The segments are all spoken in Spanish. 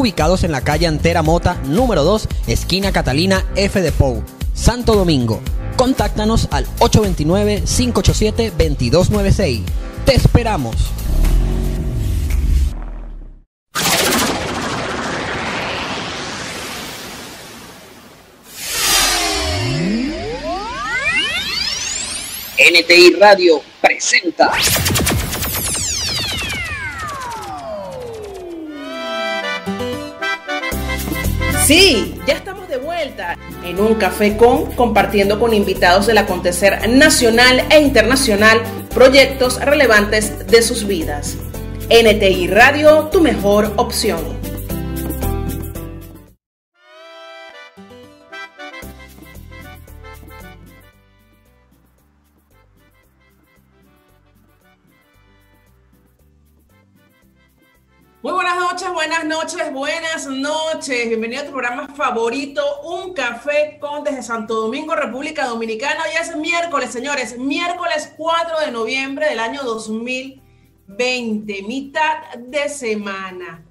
ubicados en la calle Antera Mota, número 2, esquina Catalina F de Pou, Santo Domingo. Contáctanos al 829-587-2296. ¡Te esperamos! NTI Radio presenta. Sí, ya estamos de vuelta en un café con, compartiendo con invitados del acontecer nacional e internacional proyectos relevantes de sus vidas. NTI Radio, tu mejor opción. Noches, buenas noches, buenas noches. Bienvenido a tu programa favorito, Un Café con desde Santo Domingo, República Dominicana. Hoy es miércoles, señores, miércoles 4 de noviembre del año 2020, mitad de semana.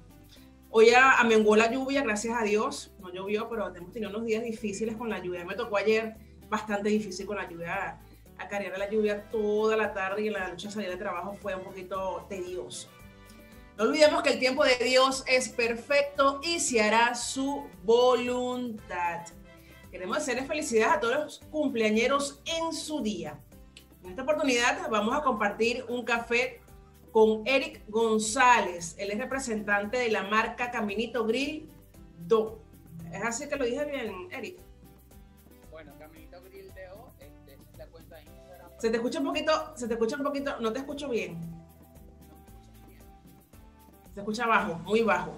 Hoy amenguó la lluvia, gracias a Dios. No llovió, pero hemos tenido unos días difíciles con la lluvia. Me tocó ayer bastante difícil con la lluvia, acarrear la lluvia toda la tarde y en la noche salir de trabajo fue un poquito tedioso. No olvidemos que el tiempo de Dios es perfecto y se hará su voluntad. Queremos hacerles felicidades a todos los cumpleañeros en su día. En esta oportunidad vamos a compartir un café con Eric González. Él es representante de la marca Caminito Grill Do. ¿Es así que lo dije bien, Eric? Bueno, Caminito Grill Do, este, es la cuenta de Instagram. Se te escucha un poquito, se te escucha un poquito, no te escucho bien. Se escucha bajo, muy bajo.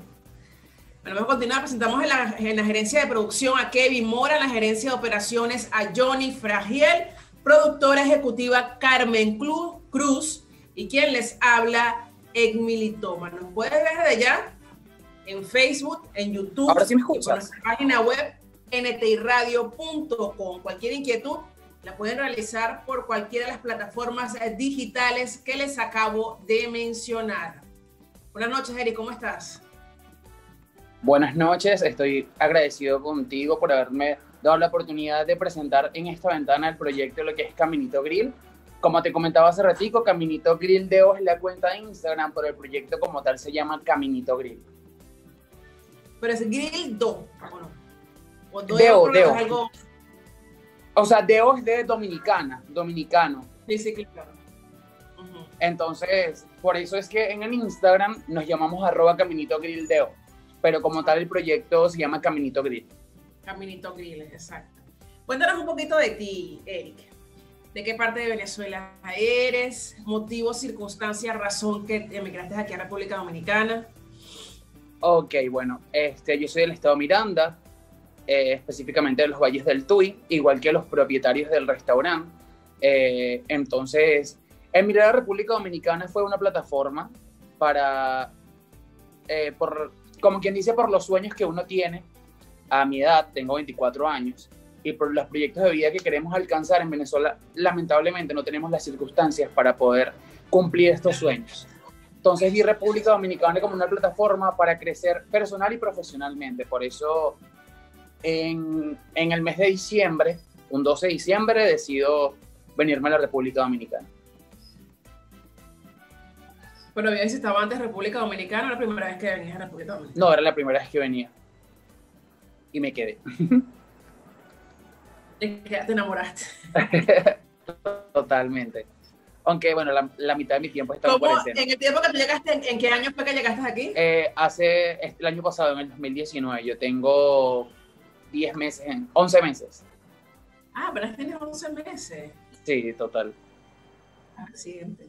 Bueno, vamos a continuar. Presentamos en la, en la, gerencia de producción a Kevin Mora, en la gerencia de operaciones a Johnny Fragiel, productora ejecutiva Carmen Cruz y quien les habla, Egmilitoma. Nos puedes ver desde allá en Facebook, en YouTube, Ahora sí me escuchas. en nuestra página web ntiradio.com. Cualquier inquietud la pueden realizar por cualquiera de las plataformas digitales que les acabo de mencionar. Buenas noches, Eric, ¿cómo estás? Buenas noches, estoy agradecido contigo por haberme dado la oportunidad de presentar en esta ventana el proyecto lo que es Caminito Grill. Como te comentaba hace ratico, Caminito Grill de hoy es la cuenta de Instagram, pero el proyecto como tal se llama Caminito Grill. Pero es Grill Do, ¿o no? O do Deo, es Deo. algo... O sea, Deo es de dominicana, dominicano. Sí, sí, claro. Entonces, por eso es que en el Instagram nos llamamos arroba Caminito Grill Deo, pero como tal el proyecto se llama Caminito Grill. Caminito Grill, exacto. Cuéntanos un poquito de ti, Eric. ¿De qué parte de Venezuela eres? Motivo, circunstancia, razón que emigraste aquí a República Dominicana. Ok, bueno, este, yo soy del estado Miranda, eh, específicamente de los Valles del Tuy, igual que los propietarios del restaurante. Eh, entonces, emigrar a República Dominicana fue una plataforma para, eh, por, como quien dice, por los sueños que uno tiene a mi edad, tengo 24 años, y por los proyectos de vida que queremos alcanzar en Venezuela, lamentablemente no tenemos las circunstancias para poder cumplir estos sueños. Entonces vi República Dominicana como una plataforma para crecer personal y profesionalmente. Por eso en, en el mes de diciembre, un 12 de diciembre, decido venirme a la República Dominicana. Pero había visitado antes República Dominicana, la primera vez que venías a República Dominicana. No, era la primera vez que venía. Y me quedé. Te enamoraste. Totalmente. Aunque, bueno, la, la mitad de mi tiempo estaba en ¿Cómo, cuarentena. en el tiempo que tú llegaste, ¿en, en qué año fue que llegaste aquí? Eh, hace el año pasado, en el 2019, yo tengo 10 meses, en- 11 meses. Ah, apenas tienes 11 meses. Sí, total. Accidente.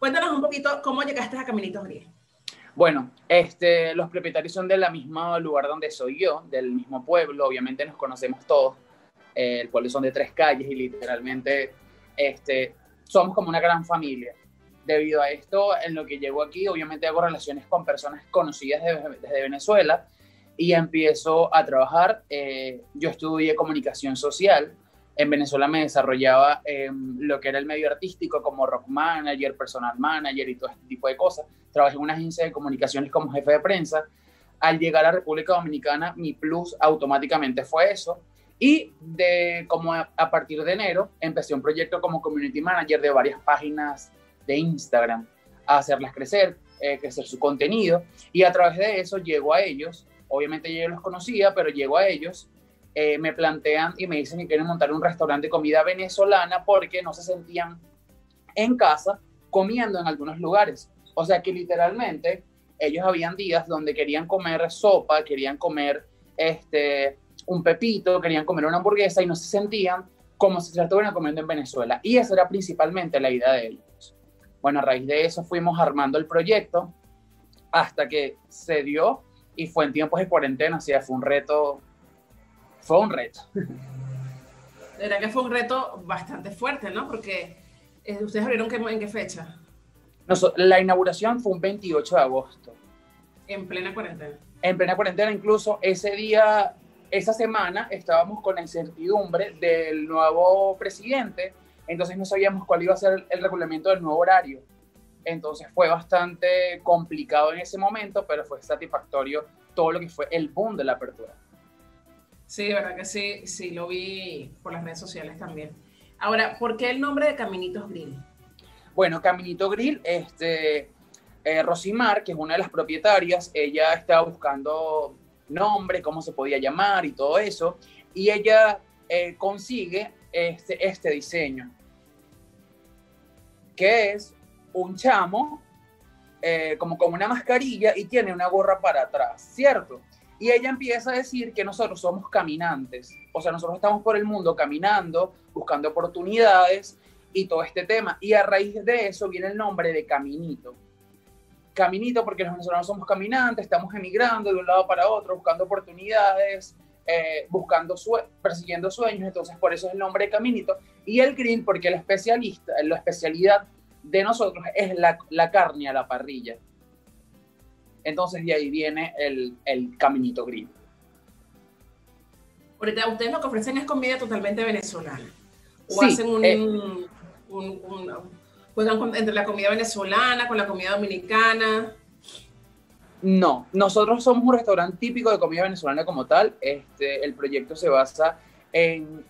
Cuéntanos un poquito cómo llegaste a Caminitos Gris. Bueno, este, los propietarios son del mismo lugar donde soy yo, del mismo pueblo, obviamente nos conocemos todos. Eh, el pueblo son de tres calles y literalmente este, somos como una gran familia. Debido a esto, en lo que llego aquí, obviamente hago relaciones con personas conocidas de- desde Venezuela y empiezo a trabajar. Eh, yo estudié comunicación social. En Venezuela me desarrollaba en lo que era el medio artístico como rock manager, personal manager y todo este tipo de cosas trabajé en una agencia de comunicaciones como jefe de prensa, Al llegar a República Dominicana, mi plus automáticamente fue eso. Y de como a, partir de enero empecé un proyecto como community manager de varias páginas de Instagram a hacerlas crecer, eh, crecer su contenido. Y a través de eso llego a ellos. Obviamente yo los conocía, pero llego a ellos eh, me plantean y me dicen que quieren montar un restaurante de comida venezolana porque no se sentían en casa comiendo en algunos lugares. O sea que literalmente ellos habían días donde querían comer sopa, querían comer este, un pepito, querían comer una hamburguesa y no se sentían como si se estuvieran comiendo en Venezuela. Y esa era principalmente la idea de ellos. Bueno, a raíz de eso fuimos armando el proyecto hasta que se dio y fue en tiempos de cuarentena, o sea, fue un reto fue un reto. De verdad que fue un reto bastante fuerte, ¿no? Porque eh, ustedes abrieron en qué fecha? la inauguración fue un 28 de agosto. En plena cuarentena. En plena cuarentena, incluso ese día, esa semana, estábamos con la incertidumbre del nuevo presidente, entonces no sabíamos cuál iba a ser el reglamento del nuevo horario. Entonces fue bastante complicado en ese momento, pero fue satisfactorio todo lo que fue el boom de la apertura. Sí, verdad que sí, sí, lo vi por las redes sociales también. Ahora, ¿por qué el nombre de Caminitos Grill? Bueno, Caminito Grill, este, eh, Rosimar, que es una de las propietarias, ella estaba buscando nombre, cómo se podía llamar y todo eso, y ella eh, consigue este, este diseño, que es un chamo eh, como una mascarilla y tiene una gorra para atrás, ¿cierto? Y ella empieza a decir que nosotros somos caminantes, o sea, nosotros estamos por el mundo caminando, buscando oportunidades y todo este tema. Y a raíz de eso viene el nombre de Caminito. Caminito porque los venezolanos somos caminantes, estamos emigrando de un lado para otro, buscando oportunidades, eh, buscando persiguiendo sueños, entonces por eso es el nombre de Caminito. Y el green porque la especialista, la especialidad de nosotros es la, la carne a la parrilla. Entonces de ahí viene el, el caminito gris. Ahorita ustedes lo que ofrecen es comida totalmente venezolana. O hacen un, eh, juegan entre la comida venezolana con la comida dominicana. No, nosotros somos un restaurante típico de comida venezolana como tal. Este, el proyecto se basa en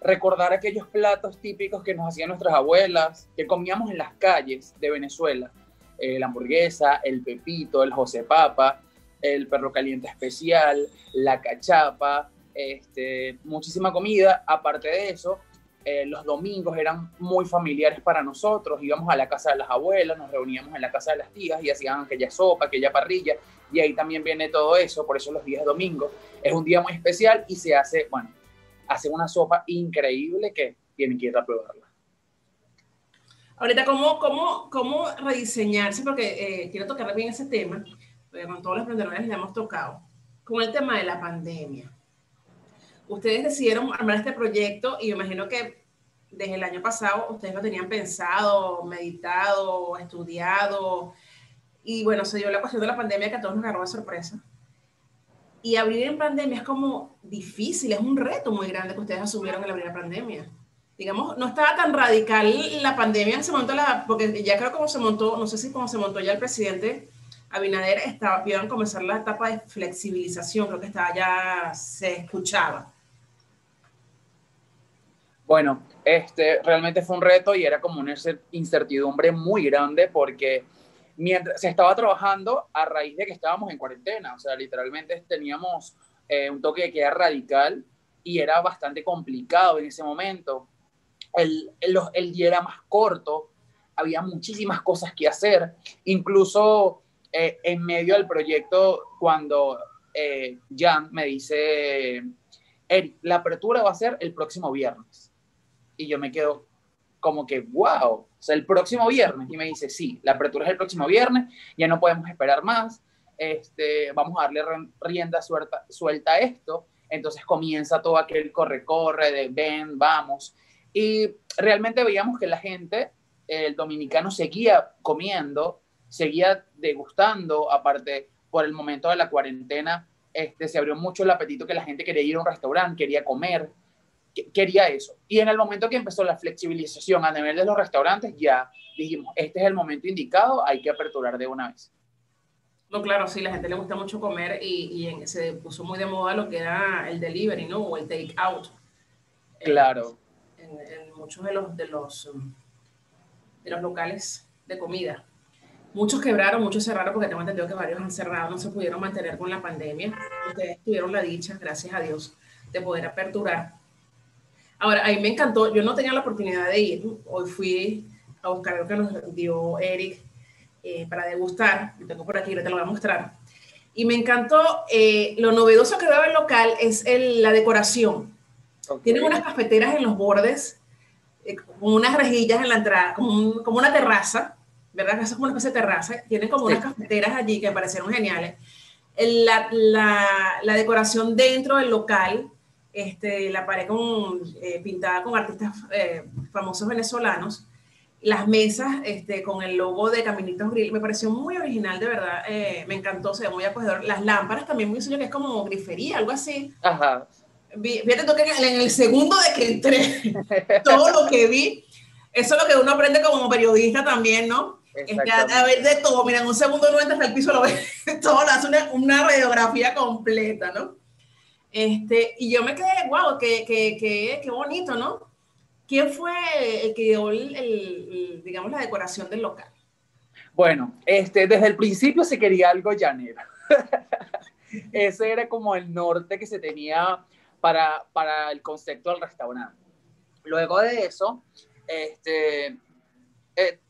recordar aquellos platos típicos que nos hacían nuestras abuelas, que comíamos en las calles de Venezuela eh, la hamburguesa, el pepito, el José Papa, el perro caliente especial, la cachapa, este, muchísima comida. Aparte de eso, eh, los domingos eran muy familiares para nosotros. Íbamos a la casa de las abuelas, nos reuníamos en la casa de las tías y hacían aquella sopa, aquella parrilla. Y ahí también viene todo eso. Por eso los días domingos es un día muy especial y se hace, bueno, hace una sopa increíble que tienen que ir probarla. Ahorita, ¿cómo, cómo, cómo rediseñarse? Porque eh, quiero tocar bien ese tema, porque con todos los emprendedores le hemos tocado, con el tema de la pandemia. Ustedes decidieron armar este proyecto y me imagino que desde el año pasado ustedes lo tenían pensado, meditado, estudiado, y bueno, se dio la cuestión de la pandemia que a todos nos agarró de sorpresa. Y abrir en pandemia es como difícil, es un reto muy grande que ustedes asumieron el abrir la pandemia digamos, no estaba tan radical la pandemia en ese momento, la, porque ya creo como se montó, no sé si como se montó ya el presidente Abinader, estaba, iban a comenzar la etapa de flexibilización, creo que estaba ya, se escuchaba. Bueno, este, realmente fue un reto y era como una incertidumbre muy grande porque mientras se estaba trabajando a raíz de que estábamos en cuarentena, o sea, literalmente teníamos eh, un toque de queda radical y era bastante complicado en ese momento el, el, día era más corto, había muchísimas cosas que hacer, incluso eh, en medio del proyecto, cuando eh, Jan me dice, Eric, la apertura va a ser el próximo viernes. Y yo me quedo como que, wow, o sea, el próximo viernes. Y me dice, sí, la apertura es el próximo viernes, ya no podemos esperar más, este, vamos a darle rienda suelta, suelta a esto. Entonces comienza todo aquel corre-corre de ven, vamos. Y realmente veíamos que la gente, el dominicano, seguía comiendo, seguía degustando, aparte por el momento de la cuarentena, este, se abrió mucho el apetito que la gente quería ir a un restaurante, quería comer, quería eso. Y en el momento que empezó la flexibilización a nivel de los restaurantes, ya dijimos, este es el momento indicado, hay que aperturar de una vez. No, claro, sí, la gente le gusta mucho comer y, y se puso muy de moda lo que era el delivery, ¿no? O el take out. Claro. En, muchos de los, de los, um, de los locales de comida. Muchos quebraron, muchos cerraron porque tengo entendido que varios han cerrado, no se pudieron mantener con la pandemia. Ustedes tuvieron la dicha, gracias a Dios, de poder aperturar. Ahora, a mí me encantó, yo no tenía la oportunidad de ir, hoy fui a buscar lo que nos dio Eric eh, para degustar. Lo tengo por aquí, te lo voy a mostrar. Y me encantó, eh, lo novedoso que veo el local es el, la decoración. Tienen unas cafeteras en los bordes, eh, como unas rejillas en la entrada, como, como una terraza, ¿verdad? Eso es como una especie de terraza. Tienen como unas cafeteras allí que me parecieron geniales. La, la, la, decoración dentro del local, este, la pared con, pintada con artistas famosos venezolanos las mesas este, con el logo de Caminitos Grill, me pareció muy original, de verdad, eh, me encantó, se ve muy acogedor. Las lámparas también muy suyo, que es como grifería, algo así. Ajá. Fíjate tú que en el segundo de que entré, todo lo que vi, eso es lo que uno aprende como periodista también, ¿no? Este, a, ver de todo, mira, en un segundo no entras al piso, lo ves todo, lo hace una, una, radiografía completa, ¿no? Este, y yo me quedé, wow, qué, qué, qué, qué bonito, ¿no? ¿Quién fue el que dio, el, digamos, la decoración del local? Bueno, este, desde el principio se quería algo llanero. Ese era como el norte que se tenía para, para el concepto del restaurante. Luego de eso, este, eh,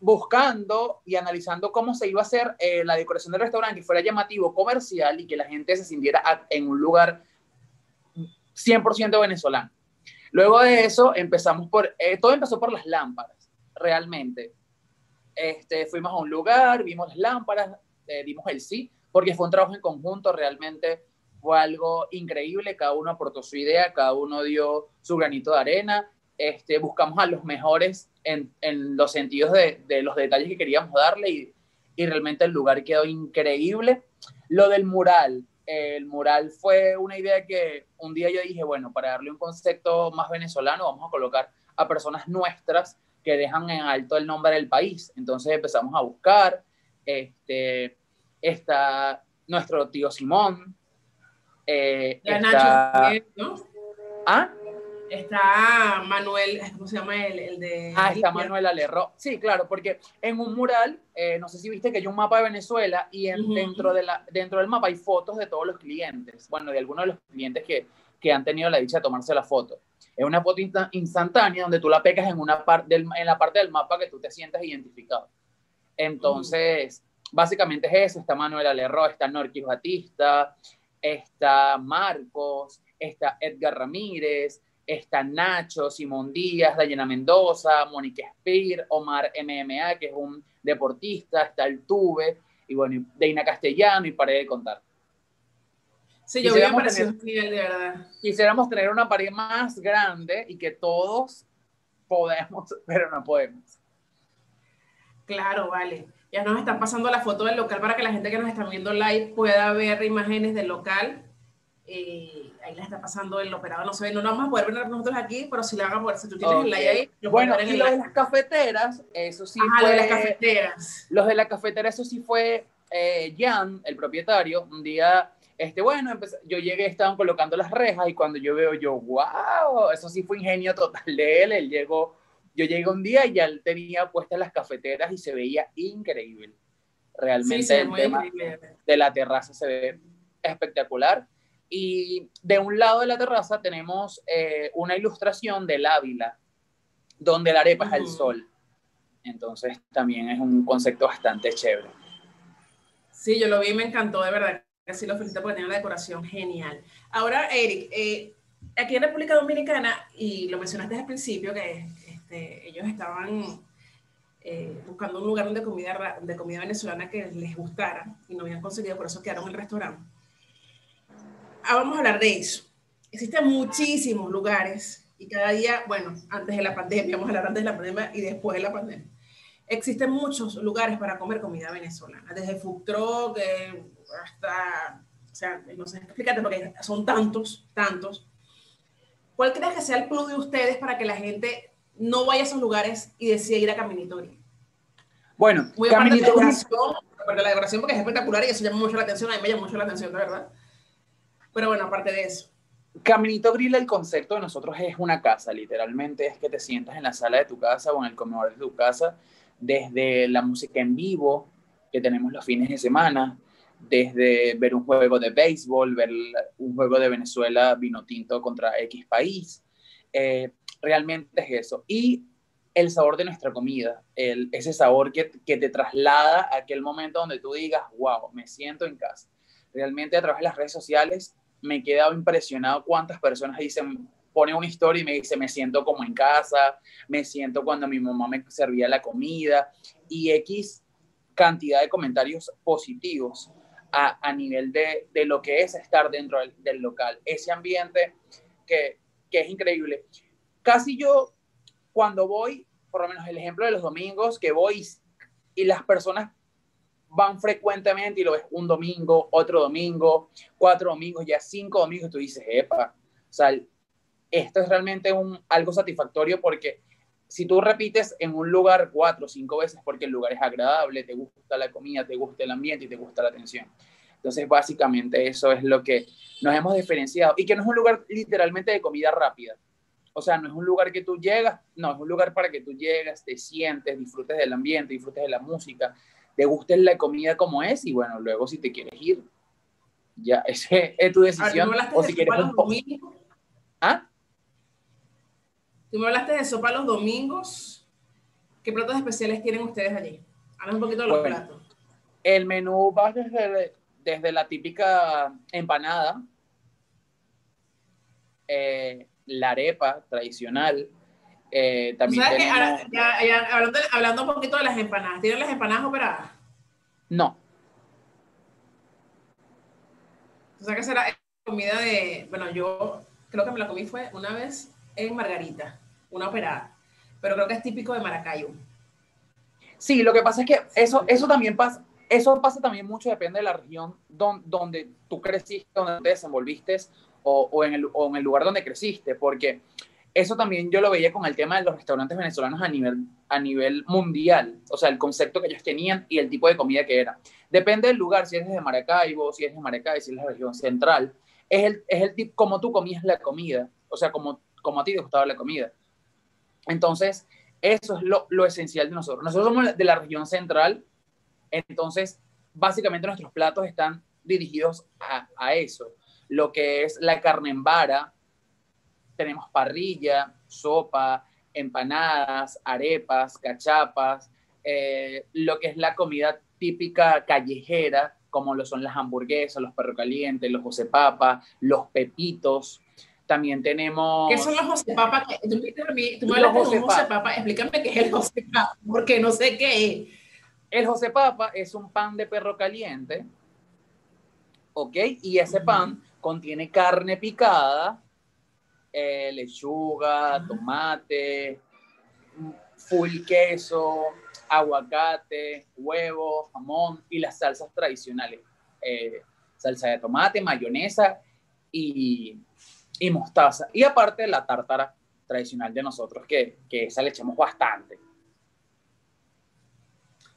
buscando y analizando cómo se iba a hacer eh, la decoración del restaurante, que fuera llamativo, comercial y que la gente se sintiera en un lugar 100% venezolano. Luego de eso empezamos por, eh, todo empezó por las lámparas, realmente. Este, fuimos a un lugar, vimos las lámparas, dimos el sí, porque fue un trabajo en conjunto, realmente fue algo increíble, cada uno aportó su idea, cada uno dio su granito de arena, este, buscamos a los mejores en, en los sentidos de, de, los detalles que queríamos darle y, y realmente el lugar quedó increíble. Lo del mural, el mural fue una idea que un día yo dije, bueno, para darle un concepto más venezolano, vamos a colocar a personas nuestras que dejan en alto el nombre del país. Entonces empezamos a buscar, este, está nuestro tío Simón. Eh, está, ¿no? ¿Ah? Está Manuel, ¿cómo se llama el, el de? Ah, está Manuel Alerro. Sí, claro, porque en un mural, eh, no sé si viste que hay un mapa de Venezuela y dentro, de la, dentro del mapa hay fotos de todos los clientes, bueno, de algunos de los clientes que, que han tenido la dicha de tomarse la foto. Es una foto instantánea donde tú la pegas en, una parte en la parte del mapa que tú te sientas identificado. Entonces, básicamente es eso. Está Manuel Alerro, está Norquis Batista, está Marcos, está Edgar Ramírez, está Nacho, Simón Díaz, Dayana Mendoza, Mónica Spear, Omar MMA, que es un deportista, está el Tuve, y bueno, Deina Castellano, y paré de contar. Sí, yo quisiéramos vi tener, de verdad. Quisiéramos tener una pared más grande y que todos podemos, pero no podemos. Claro, vale. Ya nos están pasando la foto del local para que la gente que nos está viendo live pueda ver imágenes del local. Eh, ahí la está pasando el operador, no se ve, no, vamos a poder ver nosotros aquí, pero si la van a poder, si tú tienes el like ahí, lo Bueno, y los de las cafeteras, eso sí Ajá, fue... de las cafeteras. Los de la cafetera, eso sí fue eh, Jan, el propietario, un día, este, bueno, empecé, yo llegué, estaban colocando las rejas y cuando yo veo, yo, wow, eso sí fue ingenio total de él, él llegó, yo llegué un día y ya él tenía puestas las cafeteras y se veía increíble. Realmente Sí, sí, el tema increíble. de la terraza se ve espectacular. Y de un lado de la terraza tenemos eh, una ilustración del Ávila, donde la arepa es el sol. Entonces también es un concepto bastante chévere. Sí, yo lo vi y me encantó, de verdad. Así lo felicito porque tiene una decoración genial. Ahora, Eric, eh, aquí en República Dominicana, y lo mencionaste al principio, que este, ellos estaban eh, buscando un lugar de comida, de comida venezolana que les gustara y no habían conseguido, por eso quedaron en el restaurante. Ah, vamos a hablar de eso. Existen muchísimos lugares y cada día, bueno, antes de la pandemia, vamos a hablar antes de la pandemia y después de la pandemia. Existen muchos lugares para comer comida venezolana, desde food truck eh, hasta, o sea, no sé, explícate porque son tantos, tantos. ¿Cuál crees que sea el plus de ustedes para que la gente no vaya a esos lugares y decida ir a Caminito? Bueno, Muy aparte de la Caminito aparte de la decoración porque es espectacular y eso llama mucho la atención, a mí me llama mucho la atención, de verdad. Pero bueno, aparte de eso. Caminito Grill, el concepto de nosotros es una casa, literalmente es que te sientas en la sala de tu casa o en el comedor de tu casa, desde la música en vivo que tenemos los fines de semana, desde ver un juego de béisbol, ver un juego de Venezuela vino tinto contra X país. Eh, realmente es eso. Y el sabor de nuestra comida, el, ese sabor que, que, te traslada a aquel momento donde tú digas, wow, me siento en casa. Realmente a través de las redes sociales me he quedado impresionado cuántas personas dicen, pone una historia y me dice, me siento como en casa, me siento cuando mi mamá me servía la comida y X cantidad de comentarios positivos a, a nivel de, de, lo que es estar dentro del, del local. Ese ambiente que, que es increíble. Casi yo cuando voy, por lo menos el ejemplo de los domingos, que voy y las personas van frecuentemente y lo ves un domingo, otro domingo, cuatro domingos, ya cinco domingos, tú dices, epa, o sea, esto es realmente un, algo satisfactorio porque si tú repites en un lugar cuatro o cinco veces porque el lugar es agradable, te gusta la comida, te gusta el ambiente y te gusta la atención. Entonces, básicamente eso es lo que nos hemos diferenciado y que no es un lugar literalmente de comida rápida. O sea, no es un lugar que tú llegas, no, es un lugar para que tú llegas, te sientes, disfrutes del ambiente, disfrutes de la música, te guste la comida como es y bueno, luego si te quieres ir, ya, ese es tu decisión. o si quieres un. ¿Ah? Tú me hablaste de sopa los domingos. ¿Qué platos especiales tienen ustedes allí? Habla un poquito de los bueno, platos. El menú va desde, desde la típica empanada, eh, la arepa tradicional. Eh, también ¿Sabes tenemos... ahora, ya, ya, hablando, hablando, un poquito de las empanadas, ¿tienen las empanadas operadas? No. O sea que será comida de, bueno, yo creo que me la comí fue una vez en Margarita, una operada, pero creo que es típico de Maracayo. Sí, lo que pasa es que eso, eso también pasa, eso pasa también mucho, depende de la región donde, donde tú creciste, donde te desenvolviste o, o, en el, o en el lugar donde creciste, porque eso también yo lo veía con el tema de los restaurantes venezolanos a nivel, a nivel mundial, o sea, el concepto que ellos tenían y el tipo de comida que era. Depende del lugar, si eres de Maracaibo, si eres de Maracay, si es la región central, es el, es el tipo, como tú comías la comida, o sea, como, como a ti te gustaba la comida. Entonces, eso es lo, lo esencial de nosotros. Nosotros somos de la región central, entonces, básicamente nuestros platos están dirigidos a, a eso. Lo que es la carne en vara, tenemos parrilla, sopa, empanadas, arepas, cachapas, eh, lo que es la comida típica callejera, como lo son las hamburguesas, los perros calientes, los josé papa, los pepitos. También tenemos... ¿Qué son los josé papa? Tú, tú me hablas de un josé papa, explícame qué es el josé papa, porque no sé qué es. El josé papa es un pan de perro caliente, ¿ok? Y ese pan contiene carne picada, eh, lechuga, tomate, full queso, aguacate, huevo, jamón y las salsas tradicionales. Eh, salsa de tomate, mayonesa y, y, mostaza. Y aparte la tártara tradicional de nosotros, que, que esa le echamos bastante.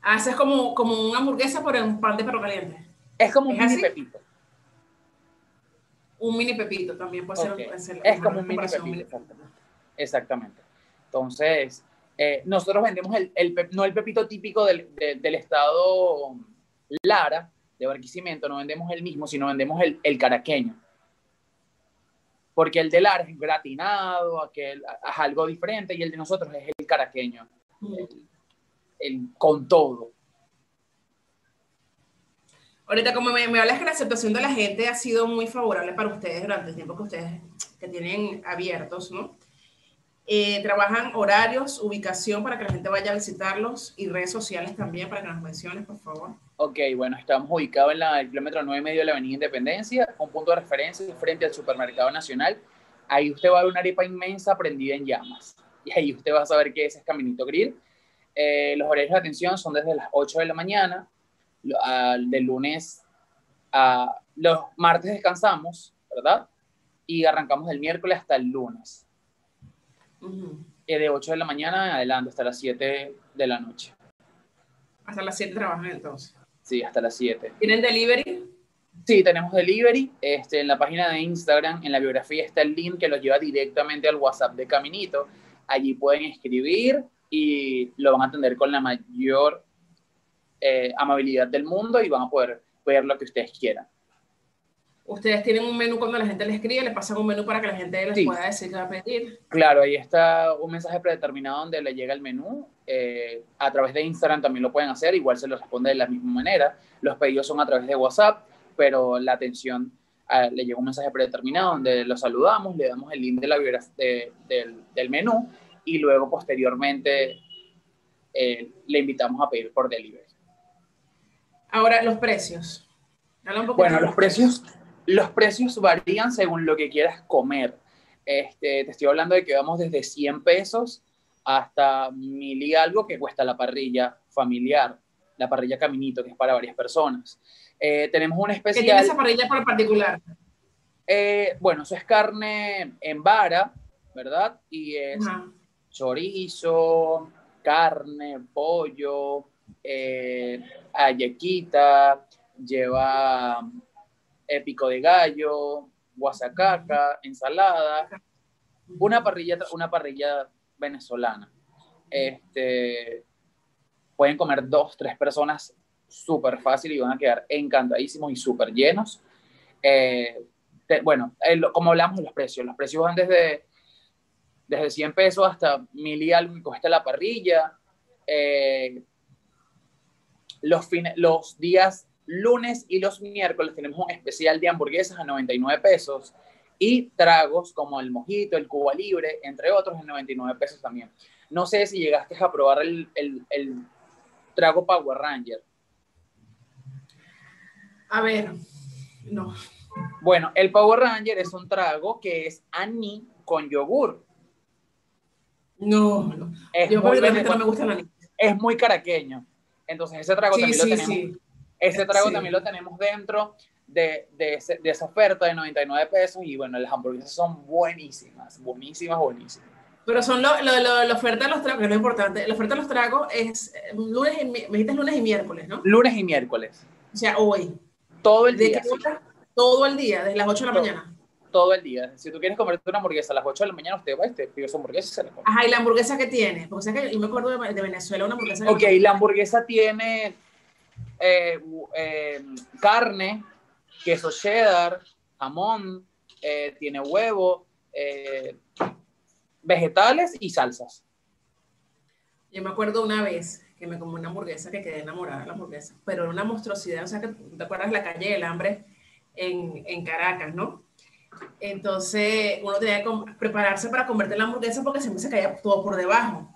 Ah, esa es como, como una hamburguesa por un pan de perro caliente. Es como un ¿Es mini así? pepito. Un mini pepito también puede okay. ser. ser es como un mini pepito, exactamente. exactamente. Entonces, eh, nosotros vendemos el, el, no el pepito típico del, de, del estado Lara, de Barquisimeto, no vendemos el mismo, sino vendemos el, el caraqueño. Porque el de Lara es gratinado, aquel, es algo diferente, y el de nosotros es el caraqueño. El, el, con todo. Ahorita, como me, me, hablas que la aceptación de la gente ha sido muy favorable para ustedes durante el tiempo que ustedes que tienen abiertos, ¿no? Eh, trabajan horarios, ubicación para que la gente vaya a visitarlos y redes sociales también para que nos menciones, por favor. Ok, bueno, estamos ubicados en la, el kilómetro 9 y medio de la Avenida Independencia, un punto de referencia frente al Supermercado Nacional. Ahí usted va a ver una arepa inmensa prendida en llamas. Y ahí usted va a saber ese es Caminito Grill. Eh, los horarios de atención son desde las 8 de la mañana Uh, de lunes a los martes descansamos, ¿verdad? Y arrancamos el miércoles hasta el lunes. Uh -huh. De 8 de la mañana en adelante hasta las 7 de la noche. Hasta las 7 trabajan entonces. Sí, hasta las 7. ¿Tienen delivery? Sí, tenemos delivery. Este, en la página de Instagram, en la biografía está el link que los lleva directamente al WhatsApp de Caminito. Allí pueden escribir y lo van a atender con la mayor eh, amabilidad del mundo y van a poder ver lo que ustedes quieran. Ustedes tienen un menú cuando la gente les escribe, le pasan un menú para que la gente les Sí. pueda decir qué va a pedir. Claro, ahí está un mensaje predeterminado donde le llega el menú. eh, a través de Instagram también lo pueden hacer, igual se lo responde de la misma manera. Los pedidos son a través de WhatsApp, pero la atención ah, le llega un mensaje predeterminado donde lo saludamos, le damos el link de la de- del, del menú y luego posteriormente eh, le invitamos a pedir por delivery. Ahora, los precios. Habla un poquito Bueno, los precios, los precios varían según lo que quieras comer. Este, te estoy hablando de que vamos desde 100 pesos hasta mil y algo que cuesta la parrilla familiar, la parrilla caminito, que es para varias personas. Eh, tenemos un ¿Qué tiene especial, esa parrilla por particular? eh, bueno, eso es carne en vara, ¿verdad? Y es chorizo, carne, pollo, eh, lleva eh, pico de gallo, guasacaca, ensalada, una parrilla, una parrilla venezolana. Este, pueden comer dos, tres personas súper fácil y van a quedar encantadísimos y súper llenos. Eh, bueno, eh, como hablamos los precios, los precios van desde, desde 100 pesos hasta mil y algo que cuesta la parrilla. Eh, los, fines, los días lunes y los miércoles tenemos un especial de hamburguesas a 99 pesos y tragos como el mojito, el Cuba Libre, entre otros, en 99 pesos también. No sé si llegaste a probar el, el, el trago Power Ranger. A ver, no. Bueno, el Power Ranger es un trago que es aní con yogur. No, no. Es, Yo muy, no me gusta la niña. es muy caraqueño. Entonces ese trago Sí, también sí, lo tenemos. sí. Ese trago también lo tenemos dentro de, de, ese- de esa oferta de 99 pesos y bueno, las hamburguesas son buenísimas, buenísimas, buenísimas. Pero son lo, lo, lo- la oferta de los tragos, que es lo importante. La oferta de los tragos es eh, lunes y, me dijiste lunes y miércoles, ¿no? Lunes y miércoles, O sea, hoy. todo el ¿De día, qué sí, hora? Todo el día, desde las 8 de la Todo. mañana. Todo el día. Si tú quieres comerte una hamburguesa a las 8 de la mañana, usted va y te pide su hamburguesa y se la come. Ajá, y la hamburguesa que tiene. Porque sabes que yo me acuerdo de, de Venezuela, una hamburguesa. Ok, la hamburguesa tiene eh, eh, carne, queso cheddar, jamón, eh, tiene huevo, vegetales y salsas. Yo me acuerdo una vez que me comí una hamburguesa que quedé enamorada de la hamburguesa, pero era una monstruosidad, o sea, que te acuerdas de la calle del hambre en, en Caracas, ¿no? Entonces uno tenía que prepararse para convertir la hamburguesa porque siempre se caía todo por debajo.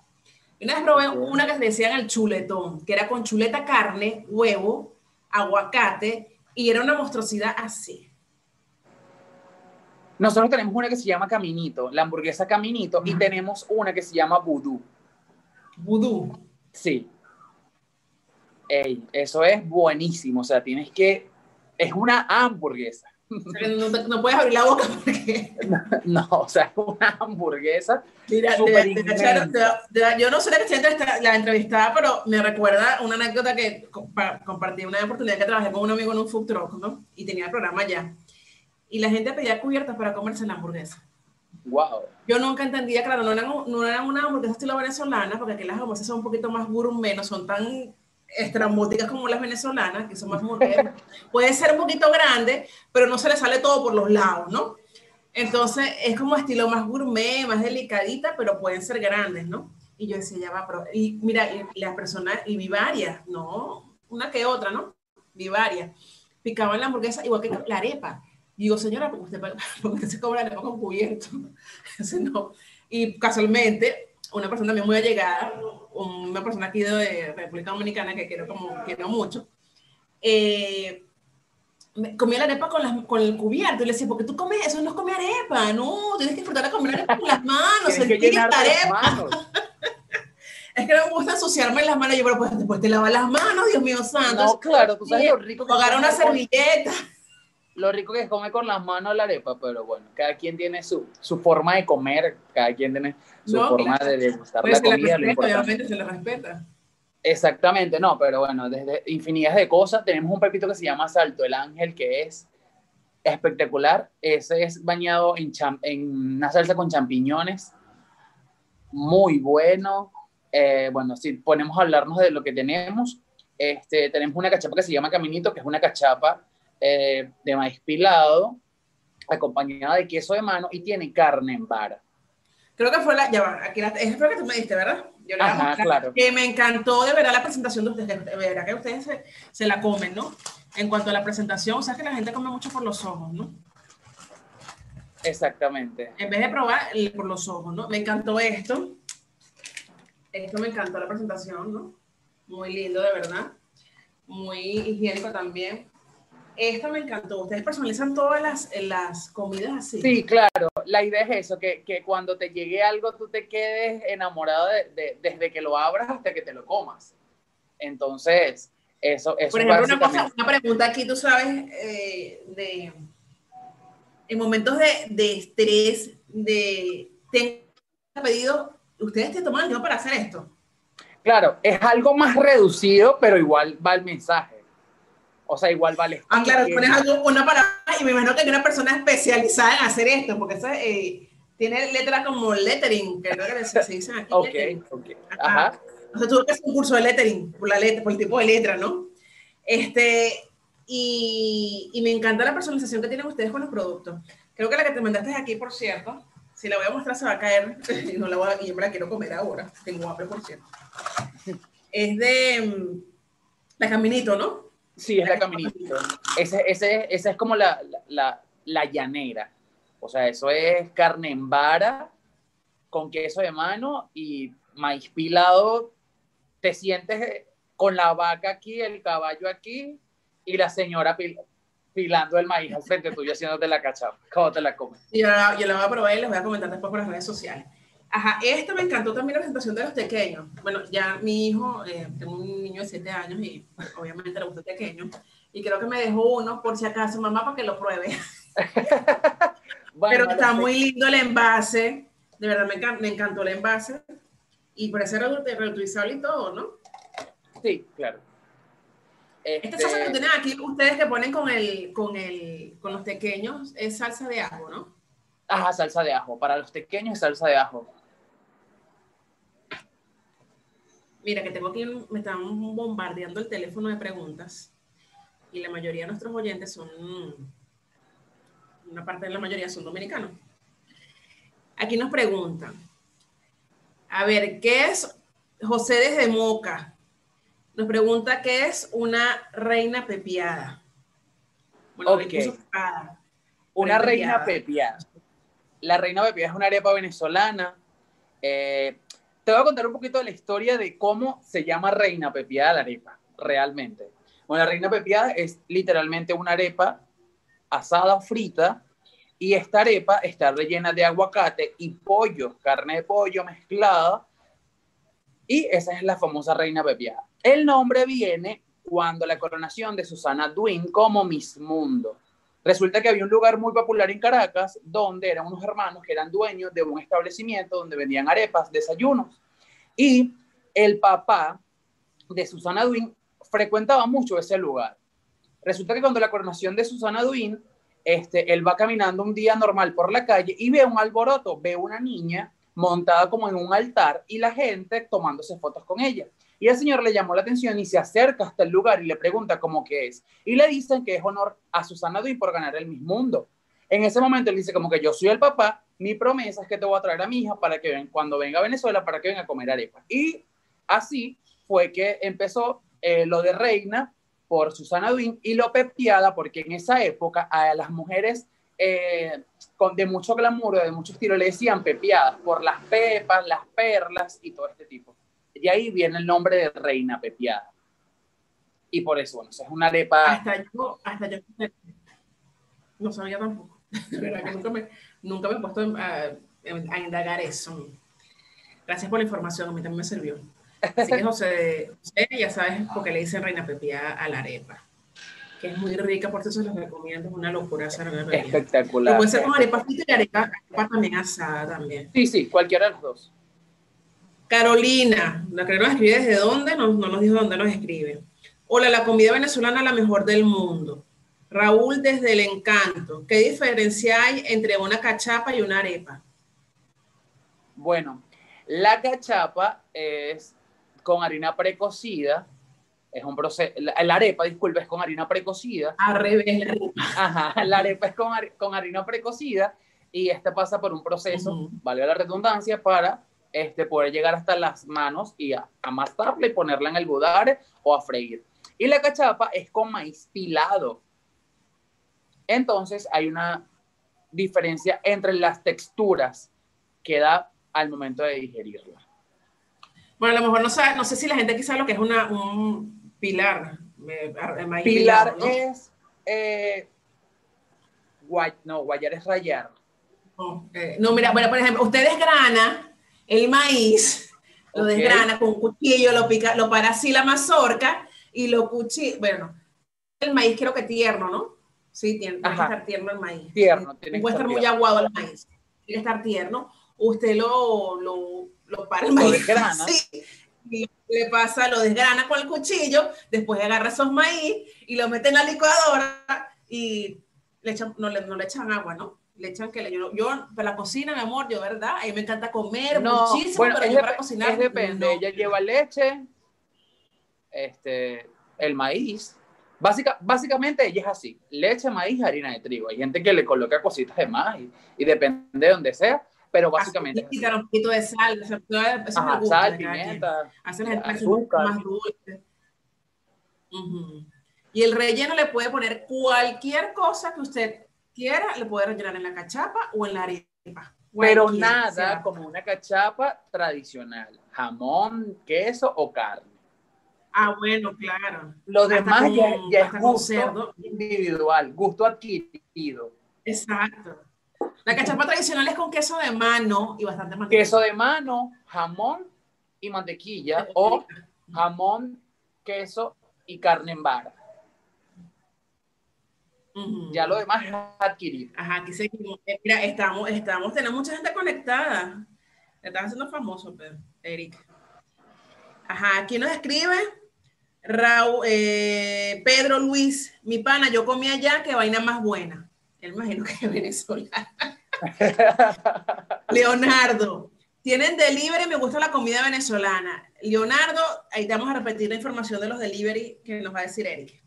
Y una vez probé una que decían el chuletón, que era con chuleta, carne, huevo, aguacate, y era una monstruosidad así. Nosotros tenemos una que se llama Caminito, la hamburguesa Caminito, y tenemos una que se llama Voodoo. Vudú. Sí. Ey, eso es buenísimo, o sea, tienes que... Es una hamburguesa. No, no puedes abrir la boca porque... No, o sea, es una hamburguesa. Mira, te- te- te- yo no sé la que la entrevistada, pero me recuerda una anécdota que compa- compartí una oportunidad que trabajé con un amigo en un food truck, ¿no? Y tenía el programa ya. Y la gente pedía cubiertas para comerse la hamburguesa. Wow. Yo nunca entendía, claro, no eran, no eran una hamburguesa estilo venezolana, porque aquí las hamburguesas son un poquito más gourmet, no son tan estrambóticas como las venezolanas, que son más hamburguesas. Puede ser un poquito grande, pero no se le sale todo por los lados, ¿no? Entonces es como estilo más gourmet, más delicadita, pero pueden ser grandes, ¿no? Y yo decía, ya va, pero, y mira, y, y las personas, y vi varias, no, una que otra, ¿no? Vi varias. Picaban la hamburguesa igual que la arepa. Digo, señora, ¿por qué usted, por qué usted se cobra la arepa con cubierto? No. Y casualmente, una persona también muy allegada, una persona aquí de República Dominicana que quiero, como, quiero mucho, eh, comía la arepa con, las, con el cubierto y le decía, ¿por qué tú comes eso? No es comer arepa, no, tienes que disfrutar de comer arepa con las manos, que sentir la las arepa. Es que no me gusta ensuciarme las manos, yo, pero pues después te lavas las manos, Dios mío santo. No, claro, tú sabes lo rico que es una servilleta. Lo rico que es comer con las manos la arepa, pero bueno, cada quien tiene su, su forma de comer, cada quien tiene su No, forma claro. de degustar Pues la se la comida, lo respeta, obviamente se la respeta. Exactamente, no, pero bueno, desde infinidad de cosas. Tenemos un pepito que se llama Salto el Ángel, que es espectacular. Ese es bañado en, en una salsa con champiñones. Muy bueno. Eh, bueno, si ponemos a hablarnos de lo que tenemos, este, tenemos una cachapa que se llama Caminito, que es una cachapa eh, de maíz pilado, acompañada de queso de mano y tiene carne en vara. Creo que fue la, ya va, aquí la, es lo que tú me diste, ¿verdad? Yo le Ajá, claro. Que me encantó de verdad la presentación de ustedes, de verdad que ustedes se, se, la comen, ¿no? En cuanto a la presentación, o sea que la gente come mucho por los ojos, ¿no? Exactamente. En vez de probar por los ojos, ¿no? Me encantó esto. Esto me encantó la presentación, ¿no? Muy lindo, de verdad. Muy higiénico también. Esto me encantó. Ustedes personalizan todas las, las comidas así. Sí, claro. La idea es eso, que, que cuando te llegue algo tú te quedes enamorado de, desde que lo abras hasta que te lo comas. Entonces, eso, es Por ejemplo, una, cosa, una pregunta aquí, tú sabes, eh, de, en momentos de, de estrés, de tengo pedido, ¿ustedes te toman el tiempo para hacer esto? Claro, es algo más reducido, pero igual va el mensaje. O sea, igual vale. Ah, claro, pones algo, una palabra y me imagino que hay una persona especializada en hacer esto, porque eso eh, tiene letras como lettering, que creo que se, dicen aquí. ok, ok. Ajá. O sea, tuve que hacer un curso de lettering por, la letra, por el tipo de letra, ¿no? Este, y, y, me encanta la personalización que tienen ustedes con los productos. Creo que la que te mandaste aquí, por cierto, si la voy a mostrar se va a caer y no la voy a, y yo me la quiero comer ahora. Tengo hambre, por cierto. Es de mm, la Caminito, ¿no? Sí, es la caminito. Ese, ese, esa es como la, la, la, llanera. O sea, eso es carne en vara con queso de mano y maíz pilado. Te sientes con la vaca aquí, el caballo aquí y la señora pilando el maíz al frente tuyo haciéndote la cachapa. ¿Cómo te la comes? Yo, yo la voy a probar y les voy a comentar después por las redes sociales. Ajá, esto me encantó también la presentación de los pequeños. Bueno, ya mi hijo, eh, tengo un niño de 7 años y obviamente le gusta el pequeño. Y creo que me dejó uno por si acaso, mamá, para que lo pruebe. Pero está muy lindo el envase. De verdad me, me encantó el envase. Y parece reutilizable y todo, ¿no? Sí, claro. Este... Esta salsa que tienen aquí ustedes que ponen con, el, con, el, con los pequeños es salsa de ajo, ¿no? Ajá, salsa de ajo. Para los pequeños es salsa de ajo. Mira, que tengo aquí, me están bombardeando el teléfono de preguntas y la mayoría de nuestros oyentes son, una parte de la mayoría son dominicanos. Aquí nos preguntan, a ver, ¿qué es José desde Moca? Nos pregunta qué es una reina pepiada. Bueno, Una reina pepiada. La reina pepiada es una arepa venezolana. Eh, te voy a contar un poquito de la historia de cómo se llama reina pepiada la arepa, realmente. Bueno, la reina pepiada es literalmente una arepa asada o frita y esta arepa está rellena de aguacate y pollo, carne de pollo mezclada y esa es la famosa reina pepiada. El nombre viene cuando la coronación de Susana Duin como Miss Mundo. Resulta que había un lugar muy popular en Caracas donde eran unos hermanos que eran dueños de un establecimiento donde vendían arepas, desayunos. Y el papá de Susana Duin frecuentaba mucho ese lugar. Resulta que cuando la coronación de Susana Duin, este, él va caminando un día normal por la calle y ve un alboroto, ve una niña montada como en un altar y la gente tomándose fotos con ella. Y el señor le llamó la atención y se acerca hasta el lugar y le pregunta cómo que es. Y le dicen que es honor a Susana Duin por ganar el Miss Mundo. En ese momento él dice como que yo soy el papá, mi promesa es que te voy a traer a mi hija para que ven, cuando venga a Venezuela para que venga a comer arepa. Y así fue que empezó eh, lo de reina por Susana Duin y lo pepiada porque en esa época a las mujeres eh, con, de mucho glamour, de mucho estilo, le decían pepiadas por las pepas, las perlas y todo este tipo. Y ahí viene el nombre de reina pepiada. Y por eso, bueno, es una arepa. Hasta yo, hasta yo no sabía tampoco. nunca me, nunca me he puesto a, indagar eso. Gracias por la información, a mí también me sirvió. Así que José, José ya sabes por qué le dicen reina pepiada a la arepa que es muy rica, por eso se los recomiendo, es una locura hacer. Espectacular. puede ser con arepa frita y arepa, arepa también asada también. Sí, sí, cualquiera de los dos. Carolina, la que nos escribe desde dónde, no, no nos dijo dónde nos escribe. Hola, la comida venezolana la mejor del mundo. Raúl desde el encanto. ¿Qué diferencia hay entre una cachapa y una arepa? Bueno, la cachapa es con harina precocida. Es un proceso, la, arepa, disculpe, es con harina precocida. Al revés. Ajá, la arepa es con, har- con harina precocida y esta pasa por un proceso, Ujú. valga la redundancia, para este, poder llegar hasta las manos y a- amasarla y ponerla en el budare o a freír. Y la cachapa es con maíz pilado. Entonces hay una diferencia entre las texturas que da al momento de digerirla. Bueno, a lo mejor no sabe, no sé si la gente aquí sabe lo que es una, un pilar. eh, maíz Pilar pilado, ¿no? es... Eh, guay- no, guayar es rayar. No, eh, no, mira, bueno, por ejemplo, usted desgrana el maíz, lo desgrana con un cuchillo, lo pica, lo para así la mazorca y lo cuchilla, bueno, el maíz creo que tierno, ¿no? Sí, tiene, tiene que estar tierno el maíz. Tierno, tiene puede estar estar muy aguado el maíz, tiene que estar tierno. Usted lo, lo, lo para el Lo maíz. desgrana. así, y le pasa, lo desgrana con el cuchillo, después agarra esos maíz y lo mete en la licuadora y le echan, no, le, no le echan agua, ¿no? Le echan que le, yo, yo para la cocina, mi amor, yo, ¿verdad? A mí me encanta comer No, muchísimo, bueno, pero yo para cocinar. es depende. no. Ella lleva leche, este, el maíz. Básica, básicamente ella es así: leche, maíz, harina de trigo. Hay gente que le coloca cositas de más y, y depende de donde sea, pero básicamente. Azúcar, un poquito de sal, o sea, todo eso Ajá, me gusta sal, pimienta. Hace la gente azúcar. más dulce. Ujú. Y el relleno le puede poner cualquier cosa que usted quiera, le puede rellenar en la cachapa o en la arepa. Pero nada sea, como una cachapa tradicional: jamón, queso o carne. Ah, bueno, claro. Lo demás con- ya, ya es gusto cerdo. individual, gusto adquirido. Exacto. La cachapa tradicional es con queso de mano y bastante mantequilla. Queso de mano, jamón y mantequilla o jamón, queso y carne en vara. Ya lo demás es adquirido. Ajá, aquí seguimos. Eh, Mira, estamos, estamos, tenemos mucha gente conectada. Te estás haciendo famoso, Pedro, Eric. Ajá, aquí nos escribe Raúl, eh, Pedro Luis, mi pana, yo comí allá, qué vaina más buena. Él imagino que es venezolano. Leonardo, tienen delivery, me gusta la comida venezolana. Leonardo, ahí te vamos a repetir la información de los delivery que nos va a decir Eric.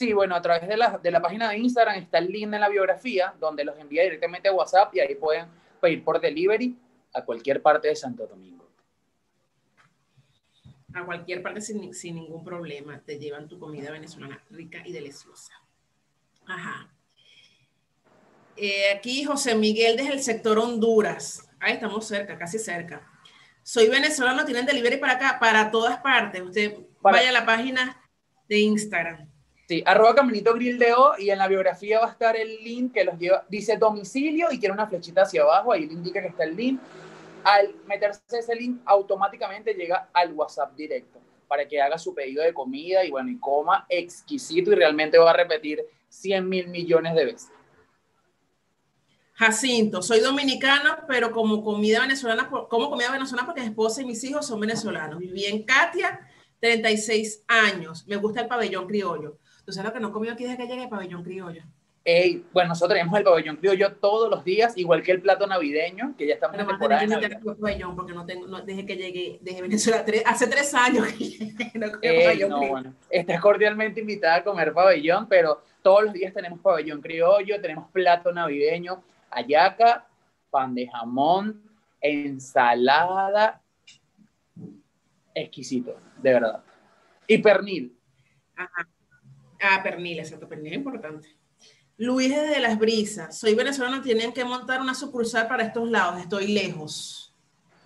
Sí, bueno, a través de la, de la página de Instagram está el link en la biografía donde los envía directamente a WhatsApp y ahí pueden pedir por delivery a cualquier parte de Santo Domingo. a cualquier parte sin, sin ningún problema. Te llevan tu comida venezolana rica y deliciosa. Ajá. Eh, aquí José Miguel desde el sector Honduras. Ahí estamos cerca, casi cerca. Soy venezolano, tienen delivery para acá, para todas partes. Usted Para- vaya a la página de Instagram. Sí, arroba Caminito Grill de O y en la biografía va a estar el link que los lleva, dice domicilio y tiene una flechita hacia abajo, ahí le indica que está el link. Al meterse ese link, automáticamente llega al WhatsApp directo para que haga su pedido de comida y bueno, y coma exquisito y realmente va a repetir 100 mil millones de veces. Jacinto, soy dominicano, pero como comida venezolana, como comida venezolana porque mi esposa y mis hijos son venezolanos. Viví en Katia, 36 años. Me gusta el pabellón criollo. ¿Tú sabes lo que no he comido aquí desde que llegué? Pabellón criollo. Ey, bueno, nosotros tenemos el pabellón criollo todos los días, igual que el plato navideño, que ya estamos en temporada de pabellón porque no tengo, no, desde que llegué, desde Venezuela, tres- hace tres años que llegué, no Ey, pabellón no, criollo. bueno, estás cordialmente invitada a comer pabellón, pero todos los días tenemos pabellón criollo, tenemos plato navideño, hallaca, pan de jamón, ensalada, exquisito, de verdad. Y pernil. Ah, pernil, exacto, pernil es importante. Luis desde Las Brisas, soy venezolano, tienen que montar una sucursal para estos lados, estoy lejos.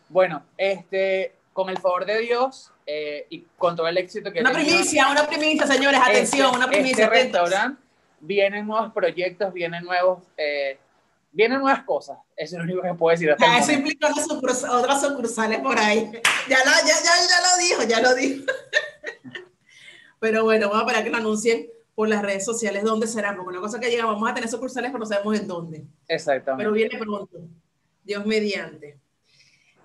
Bueno, este, con el favor de Dios eh, y con todo el éxito que Una tenido, primicia, una primicia, señores, atención, este- una primicia. Este restaurante, vienen nuevos proyectos, vienen nuevos, eh, vienen nuevas cosas. Eso es lo único que puedo decir. hasta Ah, eso implica una sucurs- otras sucursales por ahí. Ya lo, ya, ya, ya lo dijo, ya lo dijo. Pero bueno, vamos a esperar que lo anuncien por las redes sociales dónde será, porque una cosa que llega, vamos a tener sucursales, pero no sabemos en dónde. Exactamente. Pero viene pronto, Dios mediante.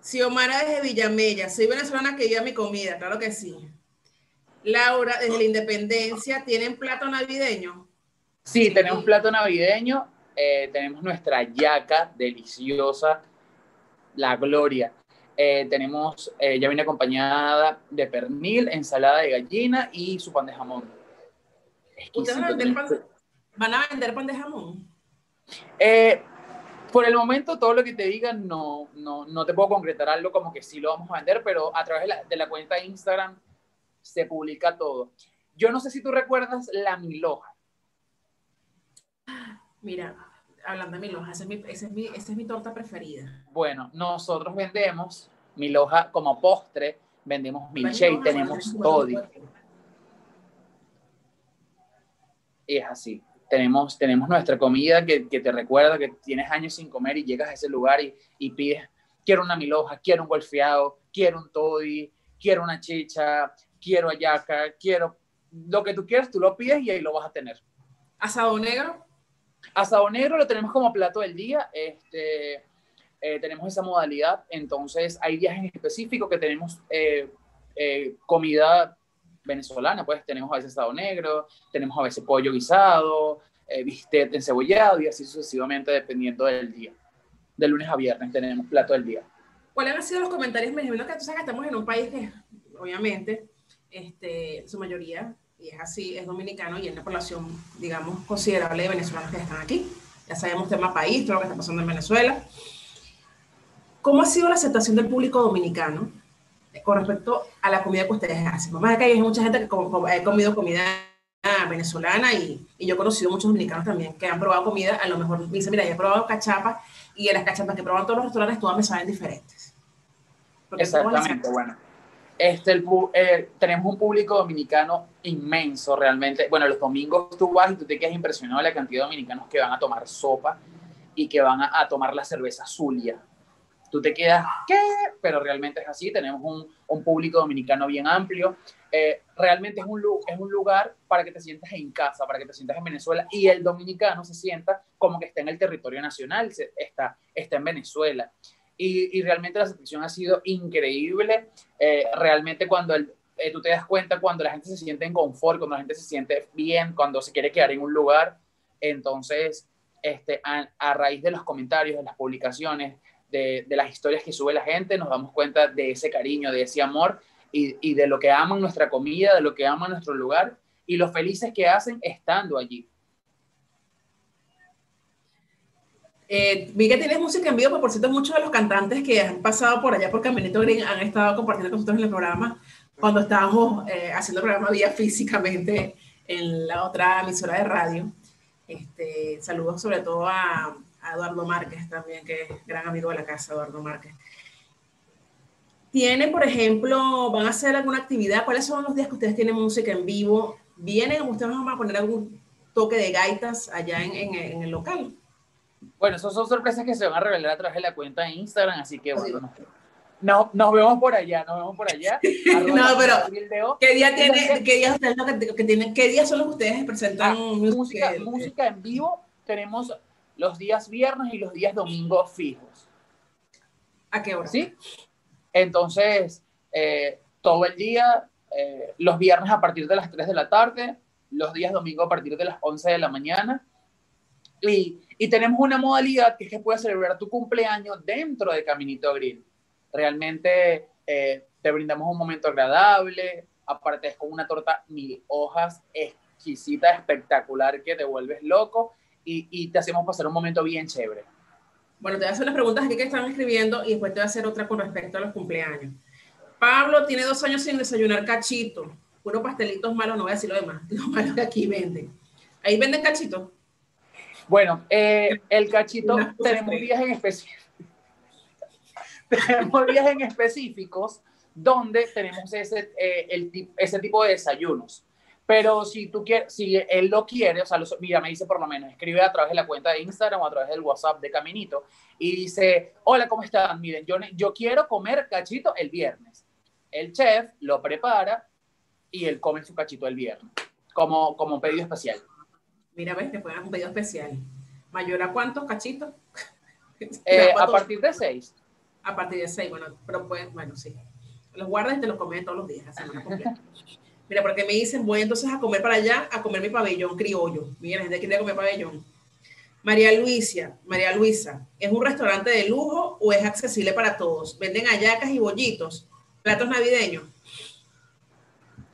Xiomara desde Villamella. Soy venezolana que vive mi comida, claro que sí. Laura, desde la Independencia, ¿tienen plato navideño? Sí, tenemos plato navideño. eh, tenemos nuestra yaca deliciosa, la gloria. Eh, tenemos, eh, ya viene acompañada de pernil, ensalada de gallina y su pan de jamón. ¿Ustedes van a vender pan, van a vender pan de jamón? Eh, por el momento, todo lo que te diga, no, no, no te puedo concretar algo como que sí lo vamos a vender, pero a través de la, de la cuenta de Instagram se publica todo. Yo no sé si tú recuerdas la miloja. Mira, hablando de mi loja, esa es mi, esa es mi, esa es mi torta preferida. Bueno, nosotros vendemos miloja como postre, vendemos milkshake, tenemos toddy. Y es así. Tenemos, tenemos nuestra comida que, que te recuerda que tienes años sin comer y llegas a ese lugar y, y pides, quiero una miloja, quiero un golfeado, quiero un toddy, quiero una chicha, quiero ayaca, quiero lo que tú quieras, tú lo pides y ahí lo vas a tener. Asado negro. Asado negro lo tenemos como plato del día. Este, eh, tenemos esa modalidad. Entonces, hay días en específico que tenemos eh, eh, comida venezolana. Pues tenemos a veces asado negro, tenemos a veces pollo guisado, bistec encebollado y así sucesivamente, dependiendo del día. De lunes a viernes tenemos plato del día. ¿Cuáles han sido los comentarios? Me imagino que tú sabes que estamos en un país que, obviamente, este, su mayoría, y es así, es dominicano y es una población, digamos, considerable de venezolanos que están aquí. Ya sabemos tema país, todo lo que está pasando en Venezuela. ¿Cómo ha sido la aceptación del público dominicano con respecto a la comida que ustedes hacen? Vamos a que hay mucha gente que ha comido comida venezolana y, y yo he conocido muchos dominicanos también que han probado comida, a lo mejor me dicen, mira, yo he probado cachapas y de las cachapas que proban todos los restaurantes todas me saben diferentes. Porque Exactamente, bueno. Este, el, eh, tenemos un público dominicano inmenso realmente. Bueno, los domingos tú vas y tú te quedas impresionado de la cantidad de dominicanos que van a tomar sopa y que van a, a tomar la cerveza Zulia. Tú te quedas, ¿qué? Pero realmente es así. Tenemos un, un público dominicano bien amplio. Eh, realmente es un, es un lugar para que te sientas en casa, para que te sientas en Venezuela y el dominicano se sienta como que está en el territorio nacional, se- está, está en Venezuela. Y, realmente la aceptación ha sido increíble. Eh, realmente cuando eh, tú te das cuenta, cuando la gente se siente en confort, cuando la gente se siente bien, cuando se quiere quedar en un lugar, entonces, este, a, raíz de los comentarios, de las publicaciones, de, de las historias que sube la gente, nos damos cuenta de ese cariño, de ese amor y, y de lo que aman nuestra comida, de lo que aman nuestro lugar y los felices que hacen estando allí. Eh, vi que tienes música en vivo, pero por cierto, muchos de los cantantes que han pasado por allá por Caminito Green han estado compartiendo con nosotros en el programa cuando estábamos eh, haciendo el programa vía físicamente en la otra emisora de radio. Este, saludos sobre todo a, Eduardo Márquez también, que es gran amigo de la casa, Eduardo Márquez. ¿Tiene, por ejemplo, van a hacer alguna actividad? ¿Cuáles son los días que ustedes tienen música en vivo? ¿Vienen, ustedes van a poner algún toque de gaitas allá en el local? Bueno, esas son sorpresas que se van a revelar a través de la cuenta de Instagram, así que bueno, nos, no- nos vemos por allá, nos vemos por allá. No, pero- ¿Qué día tiene, qué ustedes lo que, que tienen, qué días son los que ustedes presentan Ah, música, música en vivo tenemos los días viernes y los días domingos fijos, ¿A qué hora? ¿sí? Entonces, eh, todo el día, eh, los viernes a partir de las 3 de la tarde, los días domingos a partir de las 11 de la mañana. Y, y tenemos una modalidad que es que puedes celebrar tu cumpleaños dentro de Caminito Grill. Realmente eh, te brindamos un momento agradable, aparte es con una torta mil hojas exquisita, espectacular, que te vuelves loco y, te hacemos pasar un momento bien chévere. Bueno, te voy a hacer unas preguntas aquí que están escribiendo y después te voy a hacer otra con respecto a los cumpleaños. Pablo tiene dos años sin desayunar cachito. Unos pastelitos malos, no voy a decir lo demás, los malos que aquí venden. Ahí venden cachito. Bueno, eh, el cachito, tenemos días en específico. tenemos días en específicos donde tenemos ese, eh, el, ese tipo de desayunos. Pero si tú quieres, si él lo quiere, o sea, los- mira, me dice por lo menos, escribe a través de la cuenta de Instagram o a través del WhatsApp de Caminito y dice, hola, ¿cómo están? Miren, yo, yo quiero comer cachito el viernes. El chef lo prepara y él come su cachito el viernes, como, como pedido especial. Mira, ves, te pueden hacer un pedido especial. ¿Mayor a cuántos cachitos? Eh, ¿Para a partir de seis. A partir de 6, bueno, pero pues, bueno, sí. Los guardas y te los comes todos los días, la semana completa. Mira, porque me dicen, voy entonces a comer para allá, a comer mi pabellón criollo. Mira, gente quiere comer pabellón. María Luisa, María Luisa, ¿es un restaurante de lujo o es accesible para todos? ¿Venden hallacas y bollitos? ¿Platos navideños?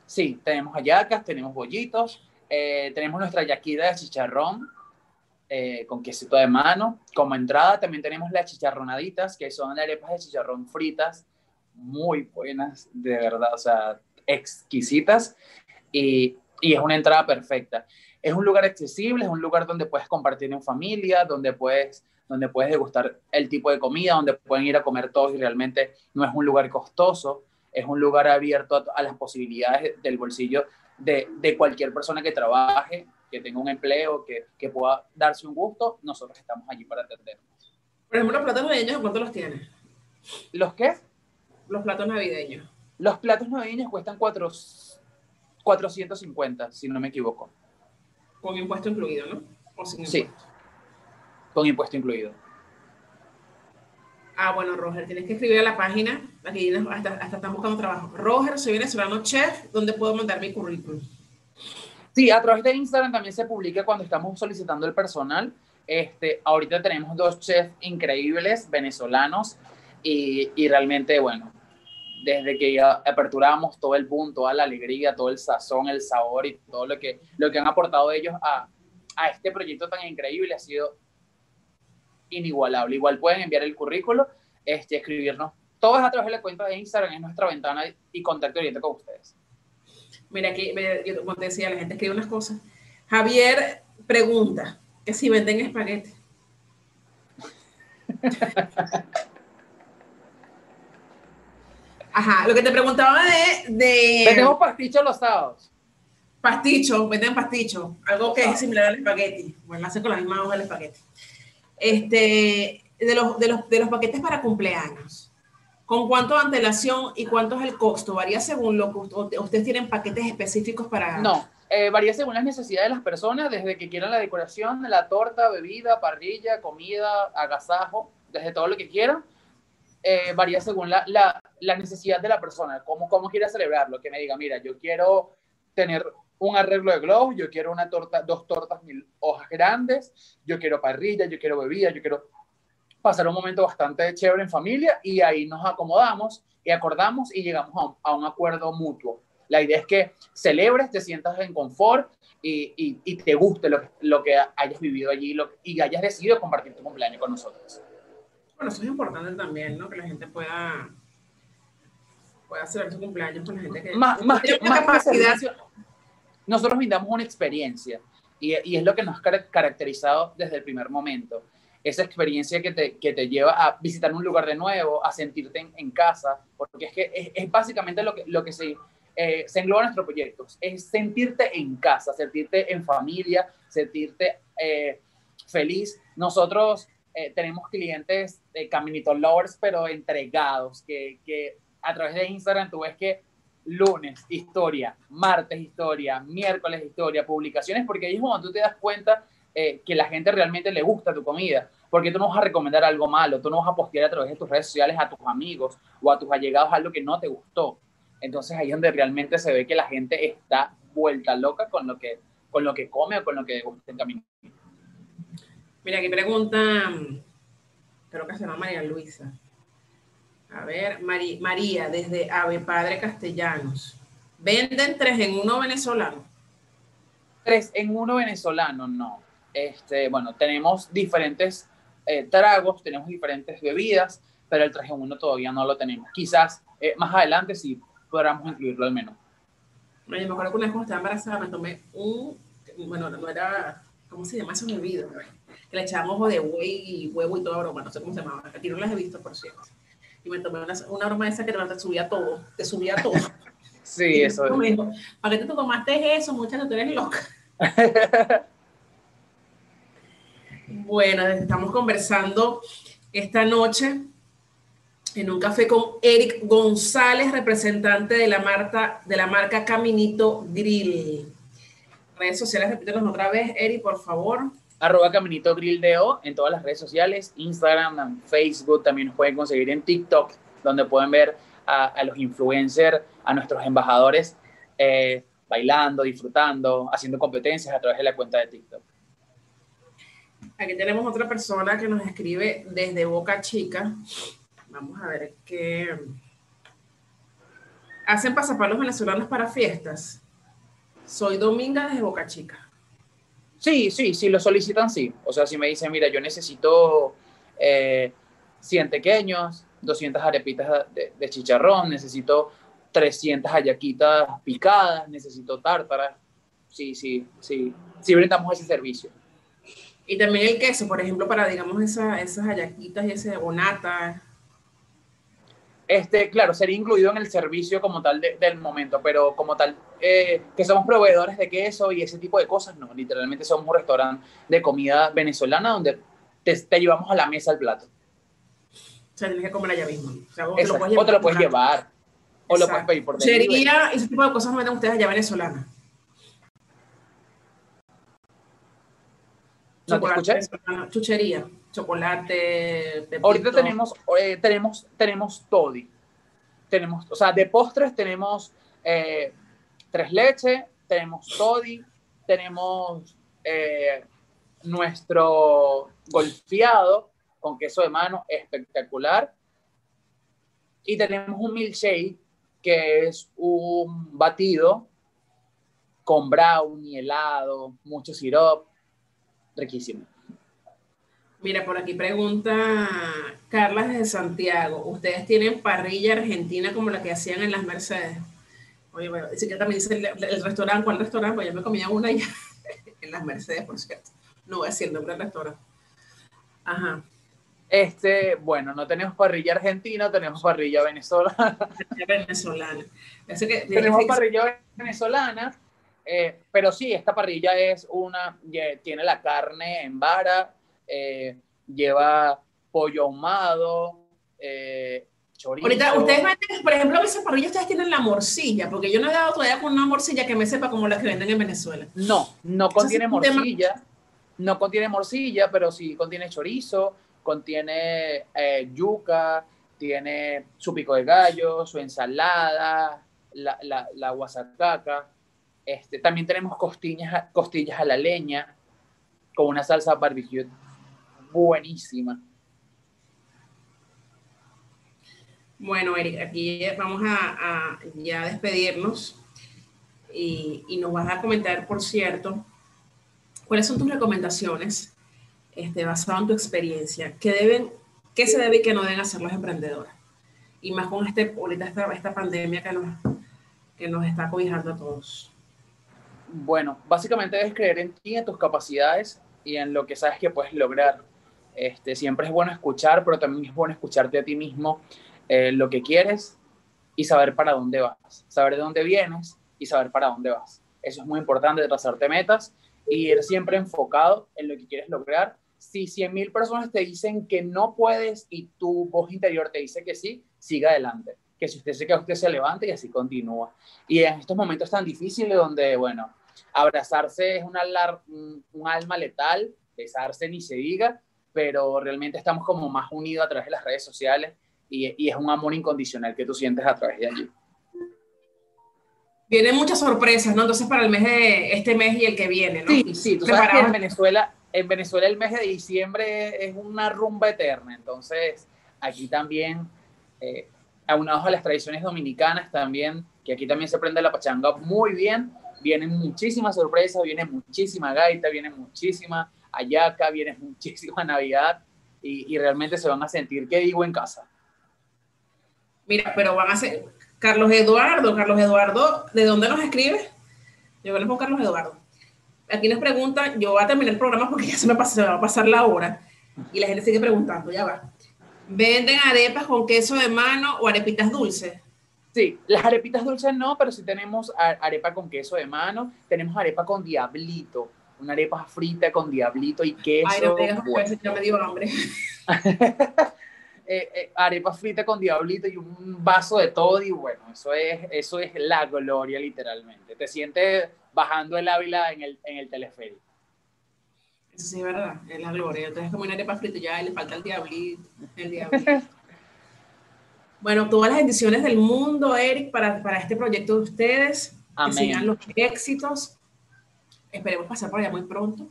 Sí, tenemos hallacas, tenemos bollitos, eh, tenemos nuestra yaquita de chicharrón eh, con quesito de mano. Como entrada también tenemos las chicharronaditas, que son arepas de chicharrón fritas, muy buenas, de verdad, o sea, exquisitas. Y, y es una entrada perfecta. Es un lugar accesible, es un lugar donde puedes compartir en familia, donde puedes donde puedes degustar el tipo de comida, donde pueden ir a comer todos y realmente no es un lugar costoso, es un lugar abierto a, a las posibilidades del bolsillo de, de, cualquier persona que trabaje, que tenga un empleo, que, que, pueda darse un gusto, nosotros estamos allí para atendernos. Por ejemplo, los platos navideños, ¿cuánto los tienes? ¿Los qué? Los platos navideños. Los platos navideños cuestan cuatro, 450, si no me equivoco. Con impuesto incluido, ¿no? ¿O sin sí, con impuesto incluido. Ah, bueno, Roger, tienes que escribir a la página, aquí hasta, hasta están buscando trabajo. Roger, soy venezolano chef, ¿dónde puedo mandar mi currículum? Sí, a través de Instagram también se publica cuando estamos solicitando el personal. Este, ahorita tenemos dos chefs increíbles venezolanos y, y realmente, bueno, desde que ya aperturamos todo el boom, toda la alegría, todo el sazón, el sabor y todo lo que, lo que han aportado ellos a, a este proyecto tan increíble ha sido inigualable. Igual pueden enviar el currículo, este, escribirnos. Todo es a través de la cuenta de Instagram, es nuestra ventana y contacto directo con ustedes. Mira, aquí, yo, como te decía, la gente escribe unas cosas. Javier pregunta que si venden espagueti. Ajá, lo que te preguntaba de... de... Vendemos pasticho los sábados. Pasticho, venden pasticho, algo que es similar al espagueti. Bueno, hace con la misma hoja del espagueti. Este, de los, de, los, de los paquetes para cumpleaños. ¿Con cuánto antelación y cuánto es el costo? ¿Varía según lo que ustedes tienen paquetes específicos para...? No, eh, varía según las necesidades de las personas, desde que quieran la decoración, la torta, bebida, parrilla, comida, agasajo, desde todo lo que quieran. Eh, varía según la, la, la, necesidad de la persona, cómo, cómo quiera celebrarlo. Que me diga, mira, yo quiero tener un arreglo de globos, yo quiero una torta, dos tortas mil hojas grandes, yo quiero parrilla, yo quiero bebida, yo quiero pasar un momento bastante chévere en familia y ahí nos acomodamos y acordamos y llegamos a un, a un acuerdo mutuo. La idea es que celebres, te sientas en confort y, y, y te guste lo, lo, que hayas vivido allí lo, y hayas decidido compartir tu cumpleaños con nosotros. Bueno, eso es importante también, ¿no? Que la gente pueda, pueda celebrar su cumpleaños con la gente que más, más, más capacidad. Nosotros brindamos una experiencia y, es lo que nos ha caracterizado desde el primer momento esa experiencia que te, que te lleva a visitar un lugar de nuevo, a sentirte en, casa, porque es que es, básicamente lo que, lo que se, eh, engloba en nuestros proyectos, es sentirte en casa, sentirte en familia, sentirte eh, feliz. Nosotros eh, tenemos clientes de Caminito Lovers, pero entregados, que, que a través de Instagram tú ves que lunes historia, martes historia, miércoles historia, publicaciones, porque ahí es cuando tú te das cuenta eh, que la gente realmente le gusta tu comida, porque tú no vas a recomendar algo malo, tú no vas a postear a través de tus redes sociales a tus amigos o a tus allegados algo que no te gustó. Entonces ahí es donde realmente se ve que la gente está vuelta loca con lo que, con lo que come o con lo que gusta en camino. Mira, aquí pregunta, creo que se llama María Luisa. A ver, Mari, María, desde Ave Padre Castellanos. ¿Venden tres en uno venezolano? Tres en uno venezolano, no. Este, bueno, tenemos diferentes eh, tragos, tenemos diferentes bebidas, pero el traje uno todavía no lo tenemos. Quizás eh, más adelante sí podamos incluirlo al. Bueno, yo me acuerdo que una vez cuando estaba embarazada me tomé un, bueno, no era, ¿cómo se llama eso bebido? Que le echábamos ojo de buey y huevo y toda broma, no sé cómo se llamaba. Aquí no las he visto, por cierto. Y me tomé una, una broma esa que te subía todo, te subía todo. sí, eso es. Dijo, ¿Para qué te tomaste eso, muchacha? Tú eres loca. Bueno, estamos conversando esta noche en un café con Eric González, representante de la marca, de la marca Caminito Grill. Redes sociales, repítenos otra vez, Eric, por favor. Arroba Caminito Grill O en todas las redes sociales, Instagram, Facebook, también nos pueden conseguir en TikTok, donde pueden ver a, los influencers, a nuestros embajadores eh, bailando, disfrutando, haciendo competencias a través de la cuenta de TikTok. Aquí tenemos otra persona que nos escribe desde Boca Chica. Vamos a ver qué. ¿Hacen pasapalos venezolanos para fiestas? Soy Dominga desde Boca Chica. Sí, sí, sí, lo solicitan, sí. O sea, si me dicen, mira, yo necesito eh, 100 pequeños, 200 arepitas de, chicharrón, necesito 300 hallaquitas picadas, necesito tártaras. Sí, sí, sí, sí brindamos ese servicio. Y también el queso, por ejemplo, para, digamos, esa, esas hallaquitas y ese bonata. Este, claro, sería incluido en el servicio como tal del momento, pero como tal, eh, que somos proveedores de queso y ese tipo de cosas, no, literalmente somos un restaurante de comida venezolana donde te, llevamos a la mesa el plato. O sea, tienes que comer allá mismo. O, sea, te lo puedes llevar, o te lo puedes llevar. O lo puedes pedir por delivery. Sería ese tipo de cosas no venden ustedes allá venezolanas. ¿No te escuchas? Chuchería chocolate. Ahorita tenemos, eh, tenemos, tenemos toddy. Tenemos, o sea, de postres tenemos eh, tres leches, tenemos toddy, tenemos eh, nuestro golfeado con queso de mano espectacular. Y tenemos un milkshake que es un batido con brownie, helado, mucho sirop, riquísimo. Mira, por aquí pregunta Carla de Santiago. ¿Ustedes tienen parrilla argentina como la que hacían en las Mercedes? Oye, bueno, dice que también dice el, restaurante, ¿cuál restaurante? Pues yo me comía una ya en las Mercedes, por cierto. No voy a decir el nombre del restaurante. Ajá. Este, bueno, no tenemos parrilla argentina, tenemos parrilla venezolana. venezolana. Que, tenemos parrilla venezolana, eh, pero sí, esta parrilla es una, tiene la carne en vara, eh, lleva pollo ahumado, eh, chorizo. Ahorita, ustedes venden, por ejemplo, esa parrilla ustedes tienen la morcilla, porque yo no he dado todavía con una morcilla que me sepa como la que venden en Venezuela. No, no contiene morcilla, no contiene morcilla, pero sí contiene chorizo, contiene eh, yuca, tiene su pico de gallo, su ensalada, la, la, la guasacaca. Este, también tenemos costillas, costillas a la leña con una salsa barbecue buenísima. Bueno, Eric, aquí vamos a, ya despedirnos y, nos vas a comentar, por cierto, cuáles son tus recomendaciones este, basado en tu experiencia, qué deben, qué se debe y qué no deben hacer los emprendedores. Y más con este, ahorita esta, esta pandemia que nos, que nos está cobijando a todos. Bueno, básicamente debes creer en ti, en tus capacidades y en lo que sabes que puedes lograr. Este, siempre es bueno escuchar, pero también es bueno escucharte a ti mismo eh, lo que quieres y saber para dónde vas, saber de dónde vienes y saber para dónde vas. Eso es muy importante, trazarte metas y ir siempre enfocado en lo que quieres lograr. Si 100.000 personas te dicen que no puedes y tu voz interior te dice que sí, siga adelante. Que si usted se queda, usted se levante y así continúa. Y en estos momentos tan difíciles donde, bueno, abrazarse es un, un alma letal, besarse ni se diga, pero realmente estamos como más unidos a través de las redes sociales y, y, es un amor incondicional que tú sientes a través de allí. Vienen muchas sorpresas, ¿no? Entonces para el mes de este mes y el que viene, ¿no? Sí, sí, tú sabes que en Venezuela, en Venezuela el mes de diciembre es una rumba eterna, entonces aquí también, eh, aunados a las tradiciones dominicanas también, que aquí también se prende la pachanga muy bien, vienen muchísimas sorpresas, viene muchísima gaita, viene muchísima Ayaca, viene muchísima Navidad y, realmente se van a sentir que digo en casa. Mira, pero van a ser Carlos Eduardo, Carlos Eduardo, ¿de dónde nos escribe? Yo le pongo Carlos Eduardo. Aquí nos preguntan, yo voy a terminar el programa porque ya se me, va a pasar la hora y la gente sigue preguntando, ya va. ¿Venden arepas con queso de mano o arepitas dulces? Sí, las arepitas dulces no, pero sí tenemos arepa con queso de mano, tenemos arepa con diablito, una arepa frita con diablito y queso. Ay, no me ya me dio hambre. Eh, eh, arepa frita con diablito y un vaso de todo y bueno, eso es, eso es la gloria literalmente. Te sientes bajando el Ávila en el, en el teleférico. Eso sí es verdad, es la gloria. Entonces, como una arepa frita, ya le falta el diablito, el diablito. bueno, todas las bendiciones del mundo, Eric, para, para este proyecto de ustedes. Amén. Que sigan los éxitos. Esperemos pasar por allá muy pronto.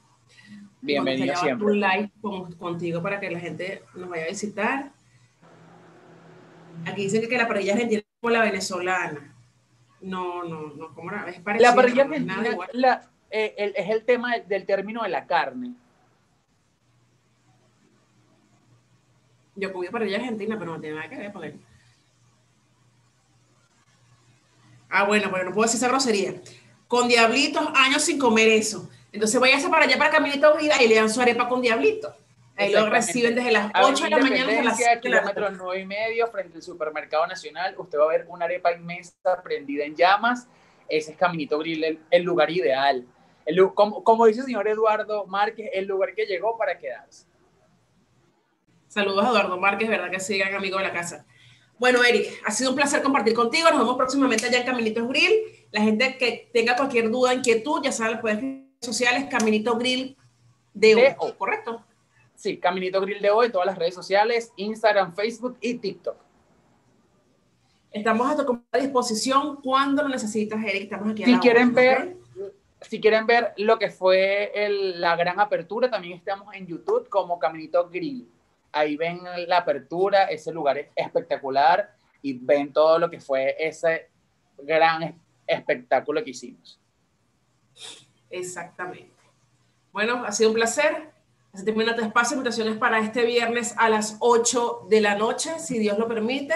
Bienvenido siempre. un con- contigo para que la gente nos vaya a visitar. Aquí dicen que la parrilla argentina es como la venezolana. No, no, no, como la es parecida, La parrilla no es nada argentina la- eh, el- es el tema del, del término de la carne. Yo comí parrilla argentina, pero no tiene nada que ver porque... Ah, bueno, pero no puedo decir esa grosería. Con diablitos, años sin comer eso. Entonces váyase para allá para Caminito Vida y le dan su arepa con diablito. Ahí lo reciben desde las Avenida 8 de la mañana hasta las Independencia, 7 de la kilómetro tarde. 9 y medio, frente al Supermercado Nacional. Usted va a ver una arepa inmensa prendida en llamas. Ese es Caminito Grill, el, el lugar ideal. El como, como dice el señor Eduardo Márquez, el lugar que llegó para quedarse. Saludos a Eduardo Márquez, verdad que sí, gran amigo de la casa. Bueno, Eric, ha sido un placer compartir contigo. Nos vemos próximamente allá en Caminitos Grill. La gente que tenga cualquier duda, inquietud, ya saben, en redes sociales, Caminito Grill de De hoy, O. ¿correcto? Sí, Caminito Grill de hoy, todas las redes sociales, Instagram, Facebook y TikTok. Estamos a tu disposición cuando lo necesitas, Eric. Estamos aquí a Si la quieren ver, si quieren ver lo que fue el- la gran apertura, también estamos en YouTube como Caminito Grill. Ahí ven la apertura, ese lugar es espectacular y ven todo lo que fue ese gran espectáculo que hicimos. Exactamente. Bueno, ha sido un placer. Se termina tu espacio. Invitaciones para este viernes a las 8 de la noche, si Dios lo permite.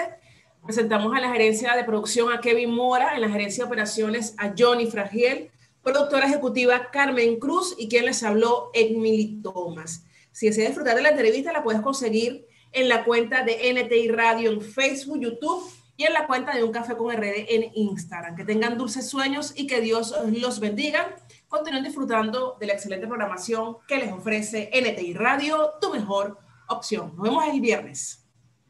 Presentamos a la gerencia de producción a Kevin Mora, en la gerencia de operaciones a Johnny Fragiel, productora ejecutiva Carmen Cruz y quien les habló, Emily Thomas. Si deseas disfrutar de la entrevista, la puedes conseguir en la cuenta de NTI Radio en Facebook, YouTube y en la cuenta de Un Café con RD en Instagram. Que tengan dulces sueños y que Dios los bendiga. Continúen disfrutando de la excelente programación que les ofrece NTI Radio, tu mejor opción. Nos vemos el viernes.